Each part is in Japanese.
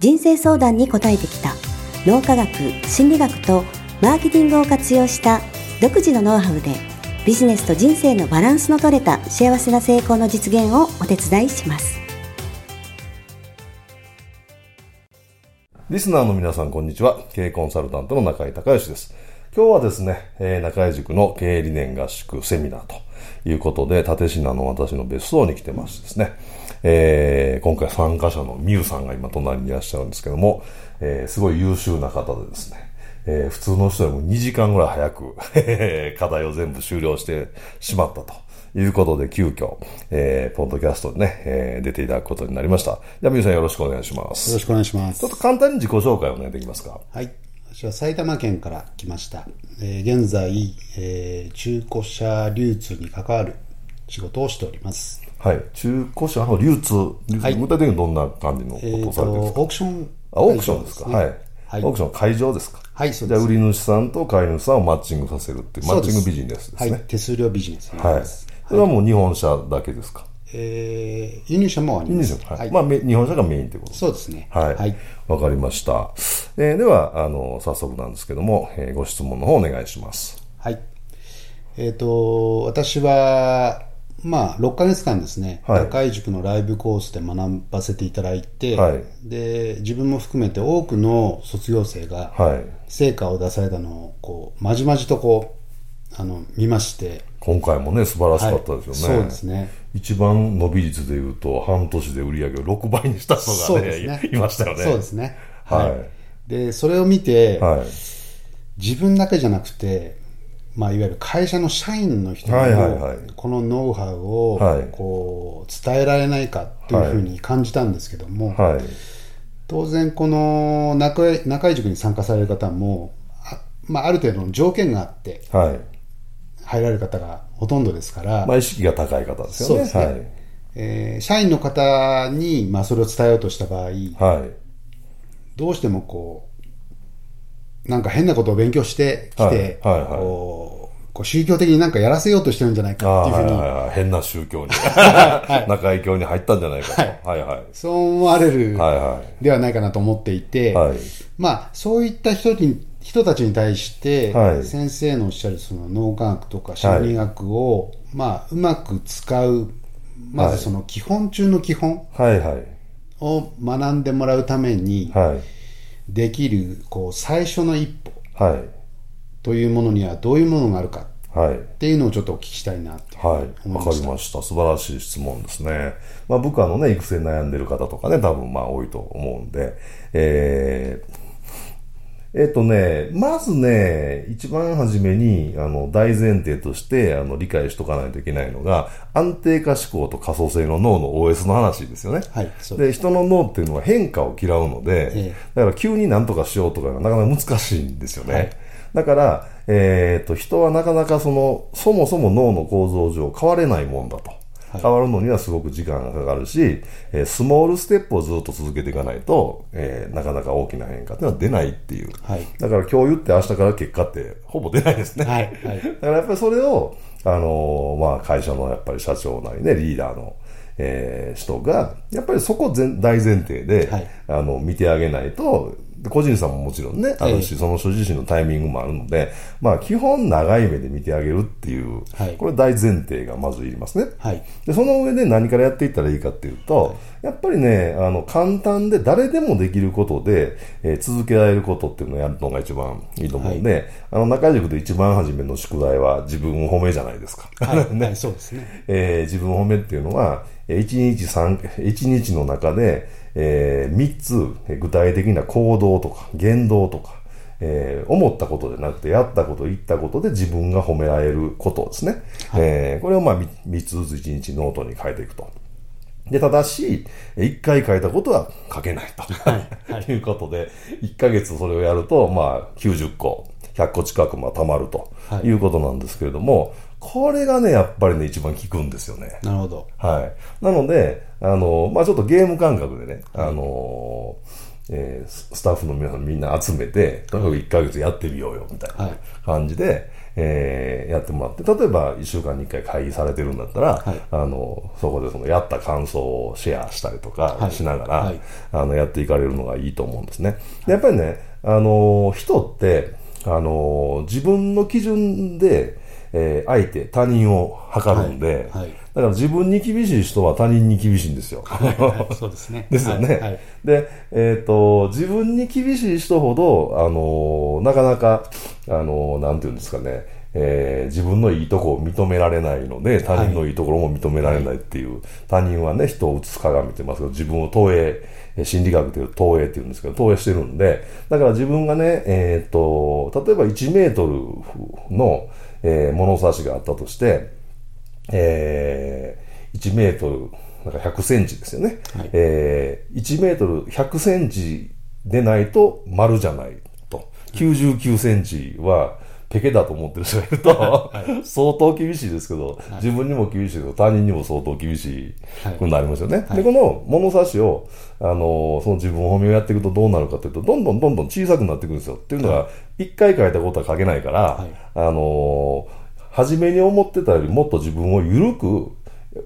人生相談に応えてきた。脳科学心理学とマーケティングを活用した独自のノウハウでビジネスと人生のバランスの取れた幸せな成功の実現をお手伝いします。リスナーの皆さんこんにちは。経営コンサルタントの中井隆義です。今日はですね、えー、中井塾の経営理念合宿セミナーということで、立品の私の別荘に来てましてですね、えー、今回参加者のミュウさんが今隣にいらっしゃるんですけども、えー、すごい優秀な方でですね、えー、普通の人よりも2時間ぐらい早く 課題を全部終了してしまったと。いうことで、急遽、えー、ポッドキャストでね、えー、出ていただくことになりました。じゃあ、皆さんよろしくお願いします。よろしくお願いします。ちょっと簡単に自己紹介をお願いできますか？はい。私は埼玉県から来ました。えー、現在、えー、中古車流通に関わる仕事をしております。はい。中古車の流通、はい、具体的にどんな感じのことをされてるんですか、オークション、あ、オークションですか、はい。はい、オークション会場ですか？はい、そうです。じゃあ、売り主さんと買い主さんをマッチングさせるっていう、マッチングビジネスですね。はい、手数料ビジネスはい。それはもう日本車だけですか？えー、輸入車もあります。はい。まあ、日本車がメインということそうですね。はい。はい。わかりました。えー、では、あの、早速なんですけども、えー、ご質問の方お願いします。はい。えっ、ー、と、私は、まあ、6か月間ですね、はい、中井塾のライブコースで学ばせていただいて、はい、で自分も含めて多くの卒業生が成果を出されたのをこうまじまじとこうあの見まして。今回もね素晴らしかったですよね、はい、そうですね。一番伸び率でいうと半年で売り上げを6倍にした人がねね。いましたよね。そうですね。はい、でそれを見て、自分だけじゃなくてまあ、いわゆる会社の社員の人にも、このノウハウをこう伝えられないかというふうに感じたんですけども、当然、この中井塾に参加される方も、あ,、まあ、ある程度の条件があって、入られる方がほとんどですから、まあ、意識が高い方ですよね。ね。はい。えー、社員の方に、まあ、それを伝えようとした場合、はい、どうしてもこう、なんか変なことを勉強してきて、はいはいはい、こう宗教的になんかやらせようとしてるんじゃないかっていうふうに。はいはいはい、変な宗教に、はい、中井教に入ったんじゃないかと。はい、はいはい、そう思われるではないかなと思っていて、はい、まあ、そういった人に人たちに対して、先生のおっしゃるその脳科学とか心理学を、まあ、うまく使う、まずその基本中の基本を学んでもらうために、はいできるこう最初の一歩というものにはどういうものがあるかっていうのをちょっとお聞きしたいなとはい、わかりました。素晴らしい質問ですね。まあ、部下のね、育成悩んでる方とかね、多分まあ多いと思うんで、えー、えっとね、まずね、一番初めに、あの、大前提として、あの、理解しとかないといけないのが、安定化思考と可塑性の脳の OS の話ですよね。はい。でで、人の脳っていうのは変化を嫌うので、ええ、だから急に何とかしようとかがなかなか難しいんですよね。はい、だから、えー、っと、人はなかなかその、そもそも脳の構造上変われないもんだと。変わるのにはすごく時間がかかるし、えー、スモールステップをずっと続けていかないと、えー、なかなか大きな変化っていうのは出ないっていう。はい、だから今日言って明日から結果ってほぼ出ないですね。はい。はい、だからやっぱりそれを、あのー、まあ会社のやっぱり社長なりね、リーダーの、えー、人が、やっぱりそこ全大前提で、はい、あの、見てあげないと、個人差ももちろんね、あるし、その人自身のタイミングもあるので、まあ、基本長い目で見てあげるっていう、はい、これ大前提がまずいりますね。はい、でその上で何からやっていったらいいかっていうと、はい、やっぱりね、あの、簡単で誰でもできることで、えー、続けられることっていうのをやるのが一番いいと思うんで、はい、あの、中塾で一番初めの宿題は自分を褒めじゃないですか。はい、ね、そうですね。えー、自分を褒めっていうのは、一日三、一日の中で、えー、3つ具体的な行動とか言動とか、えー、思ったことでなくてやったこと言ったことで自分が褒められることですね、はい、えー、これをまあ 3, 3つずつ1日ノートに書いていくとで、ただし、1回書いたことは書けないと。はいはい、いうことで、1ヶ月それをやると、まあ、90個、100個近くまあ溜まるということなんですけれども、はい、これがね、やっぱりね、一番効くんですよね。なるほど。はい。なので、あの、まあちょっとゲーム感覚でね、あのえー、スタッフの皆さんみんな集めて、とにかく1ヶ月やってみようよ、みたいな感じで、はい、えー、やってもらって、例えば1週間に1回会議されてるんだったら、はい、あの、そこでそのやった感想をシェアしたりとかしながら、はい、あの、やっていかれるのがいいと思うんですね。でやっぱりね、あの、人って、あの、自分の基準で、えー、相手、他人を測るんで、はいはい、だから自分に厳しい人は他人に厳しいんですよ。そうですね。ですよね。はい、で、えっ、ー、と、自分に厳しい人ほど、あの、なかなか、あの、なんていうんですかね、えー、自分のいいとこを認められないので、他人のいいところも認められないっていう、他人はね、人を映す鏡って言いますけど、自分を投影、心理学でいう投影って言うんですけど、投影してるんで、だから自分がね、えっ、ー、と、例えば1メートルの、えー、物差しがあったとして、えー、1メートル、なんか100センチですよね。はい、えー、1メートル100センチでないと丸じゃないと。99センチは、ペケだと思ってる人がいると、はい、相当厳しいですけど、はい、自分にも厳しいけど、他人にも相当厳しくなりますよね。はい、で、この物差しを、あの、その自分褒めをやっていくとどうなるかというと、どんどんどんどん小さくなっていくんですよ。っていうのは、一回書いたことは書けないから、あの、初めに思ってたよりもっと自分を緩く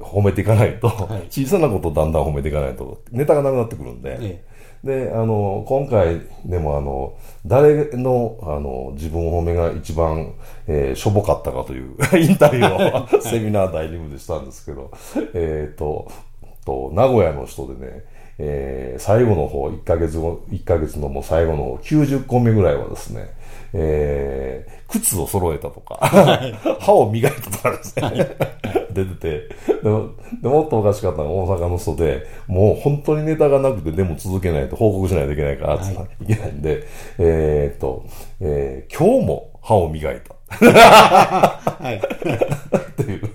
褒めていかないと、小さなことをだんだん褒めていかないと、ネタがなくなってくるんで、ええで、あの、今回でもあの、誰の、あの、自分褒めが一番、えー、しょぼかったかという インタビューを セミナー第2部でしたんですけど、えっ、と、と、名古屋の人でね、えー、最後の方、1ヶ月後、1ヶ月のもう最後の方、90個目ぐらいはですね、えー、靴を揃えたとか、歯を磨いたとかですね、出ててでも、でもっとおかしかったのは大阪の人で、もう本当にネタがなくて、でも続けないと報告しないといけないから、はい、いけないんで、えー、っと、えー、今日も歯を磨いた。はい。っていう。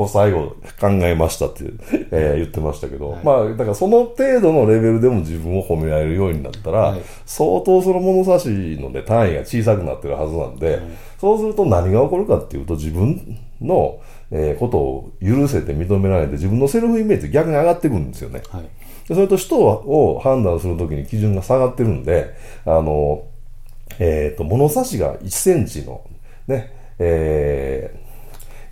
もう最後考えましたってえー、言ってましたけど、はい、まあ、だからその程度のレベルでも自分を褒められるようになったら、はい、相当その物差しのね、単位が小さくなってるはずなんで、はい、そうすると何が起こるかっていうと自分の、えー、ことを許せて認められて自分のセルフイメージ逆に上がってくるんですよね。はい、それと人を判断するときに基準が下がってるんで、あの、えっ、ー、と、物差しが1センチのね、えー、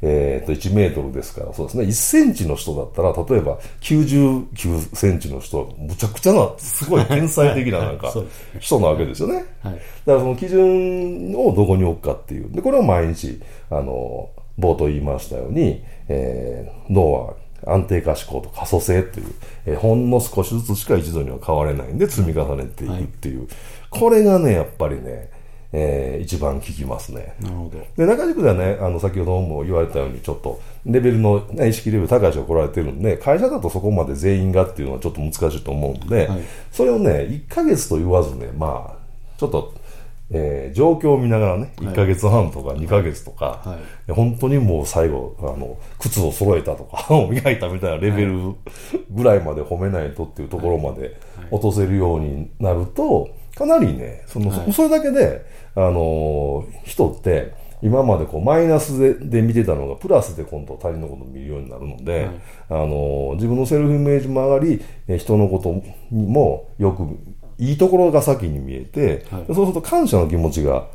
えっ、ー、と、1メートルですから、そうですね、1センチの人だったら、例えば99センチの人は、むちゃくちゃな、すごい天才的ななんか、人なわけですよね。はい。だからその基準をどこに置くかっていう。で、これを毎日、あの、冒頭言いましたように、えー、脳は安定化思考と可塑性という、えー、ほんの少しずつしか一度には変われないんで積み重ねていくっていう、はい、これがね、やっぱりね、えー、一番効きますね。なるほど。で、中軸ではね、あの、先ほども言われたように、ちょっと、レベルの、ね、意識レベル高い人が来られてるんで、会社だとそこまで全員がっていうのはちょっと難しいと思うんで、はい、それをね、1ヶ月と言わずね、まあ、ちょっと、えー、状況を見ながらね、1ヶ月半とか2ヶ月とか、はい、本当にもう最後、あの、靴を揃えたとか、歯を磨いたみたいなレベルぐらいまで褒めないとっていうところまで落とせるようになると、かなりね、その、はい、それだけで、あのー、人って、今までこうマイナスでで見てたのがプラスで今度他人のことを見るようになるので、はい、あのー、自分のセルフイメージも上がり、人のことにもよくいいところが先に見えて、はい、そうすると感謝の気持ちが、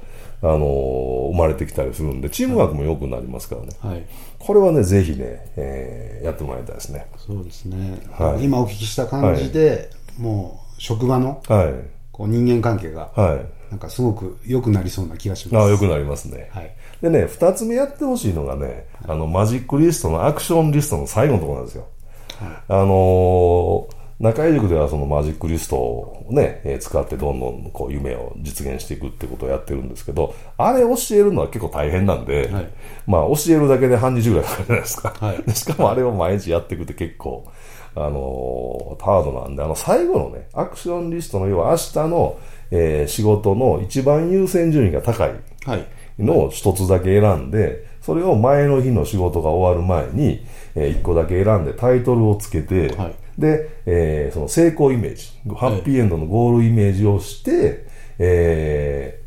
あのー、生まれてきたりするんで、チームワークも良くなりますからね。はい、これはね、ぜひね、えー、やってもらいたいですね。そうですね。はい、今お聞きした感じで、もう、職場の、はい、こう人間関係が、はい、なんかすごく良くなりそうな気がします。あ良くなりますね。はい、でね、二つ目やってほしいのがね、あの、マジックリストのアクションリストの最後のところなんですよ。はい、あのー中井塾ではそのマジックリストをね、えー、使ってどんどんこう夢を実現していくってことをやってるんですけど、あれ教えるのは結構大変なんで、はい、まあ教えるだけで半日ぐらいかかるじゃないですか。はい、しかもあれを毎日やっていくって結構、あのー、ハードなんで、あの最後のね、アクションリストの要は明日の、えー、仕事の一番優先順位が高いのを一つだけ選んで、それを前の日の仕事が終わる前に、えー、1個だけ選んでタイトルをつけて、はい、で、えー、その成功イメージ、ハッピーエンドのゴールイメージをして、はい、え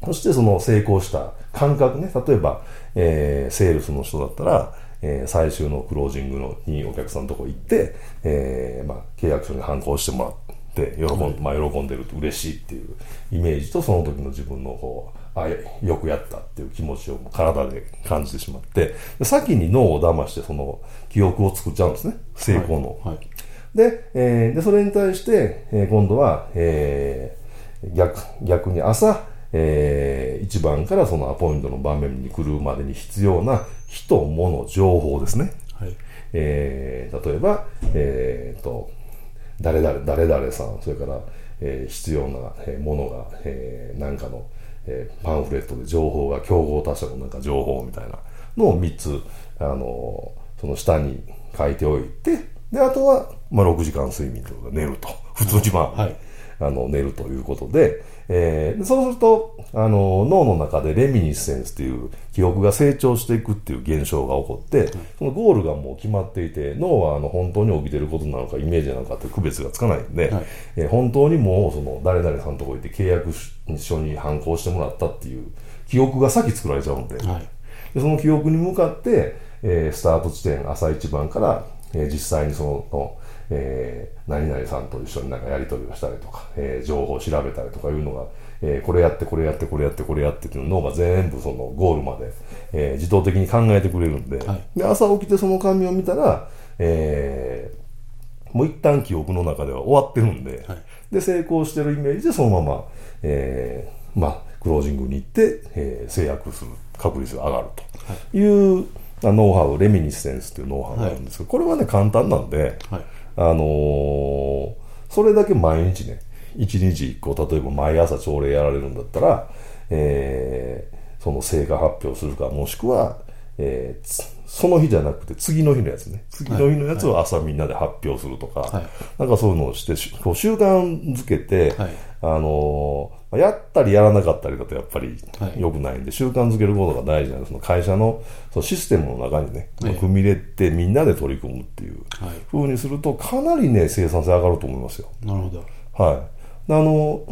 ー、そしてその成功した感覚ね、例えば、えー、セールスの人だったら、えー、最終のクロージングのにお客さんのとこ行って、えー、まあ、契約書に反抗してもらって、喜ん,、まあ、喜んでると嬉しいっていうイメージと、その時の自分のこう、あ、よくやったっていう気持ちを体で感じてしまって、先に脳を騙してその記憶を作っちゃうんですね。成功の。はいはい、で、えー、で、それに対して、えー、今度は、えー、逆、逆に朝、えー、1番からそのアポイントの場面に来るまでに必要な人、物、情報ですね。はい、えー、例えば、えー、と、誰々、誰々さん、それから、えー、必要なものが、えー、何かの、えー、パンフレットで情報が、競合他社のなんか情報みたいなのを3つ、あのー、その下に書いておいて、で、あとは、まあ、6時間睡眠とか寝ると。普通にまあ、はい、あの、寝るということで、えー、そうすると、あの、脳の中でレミニッセンスっていう記憶が成長していくっていう現象が起こって、そのゴールがもう決まっていて、脳はあの本当に起きてることなのかイメージなのかって区別がつかないんで、はい、えー、本当にもうその誰々さんのとこ行って契約書に反抗してもらったっていう記憶が先作られちゃうんで、はい、でその記憶に向かって、えー、スタート地点朝一番から、えー、実際にその、えー、何々さんと一緒になんかやり取りをしたりとか、えー、情報を調べたりとかいうのが、えー、これやってこれやってこれやってこれやってっていうの脳が全部そのゴールまで、えー、自動的に考えてくれるんではい、で朝起きてその紙を見たら、えー、もう一旦記憶の中では終わってるんで、はい、で成功してるイメージでそのまま、えー、まあクロージングに行って、えー、制約する確率が上がるとい。う、はいノウハウ、レミニッセンスっていうノウハウがあるんですけど、これはね、簡単なんで、はい、あのー、それだけ毎日ね、一日一個、例えば毎朝朝礼やられるんだったら、えー、その成果発表するか、もしくは、えー、その日じゃなくて次の日のやつね。次の日のやつを朝みんなで発表するとか、はい、なんかそういうのをして、こう習慣づけて、はい、あのー、やったりやらなかったりだとやっぱり良くないんで、はい、習慣づけることが大事なんで、その会社のそのシステムの中にね、組み入れてみんなで取り組むっていうふうにすると、かなりね、生産性上がると思いますよ。なるほど。はい。あの、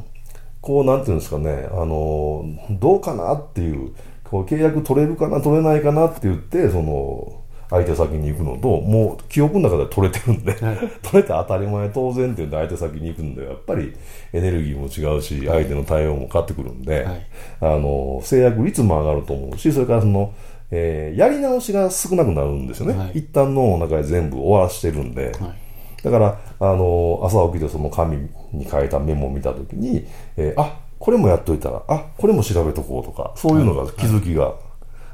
こう、なんていうんですかね、あの、どうかなっていう、こう契約取れるかな、取れないかなって言って、その、相手先に行くのと、もう記憶の中で取れてるんで、はい、取れて当たり前当然って言って相手先に行くんで、やっぱりエネルギーも違うし、相手の対応も変わってくるんで、はい、あの、制約率も上がると思うし、それからその、えー、やり直しが少なくなるんですよね。はい、一旦脳の中で全部終わらしてるんで、だから、あの、朝起きてその紙に書いたメモを見たときに、えー、あ、これもやっといたら、あ、これも調べとこうとか、そういうのが気づきが、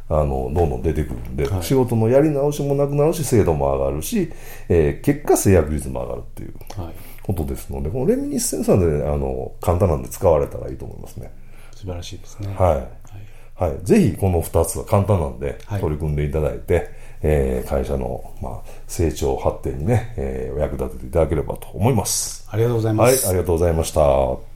あの、どんどん出てくるんで、はい、仕事のやり直しもなくなるし、精度も上がるし、えー、結果制約率も上がるっていうことですので、このレミニッセンサーで、あの、簡単なんで使われたらいいと思いますね。素晴らしいですね。はい。はい。ぜひ、この二つは簡単なんで、取り組んでいただいて、えー、会社の、まあ、成長発展にね、えー、お役立てていただければと思います。ありがとうございます。はい、ありがとうございました。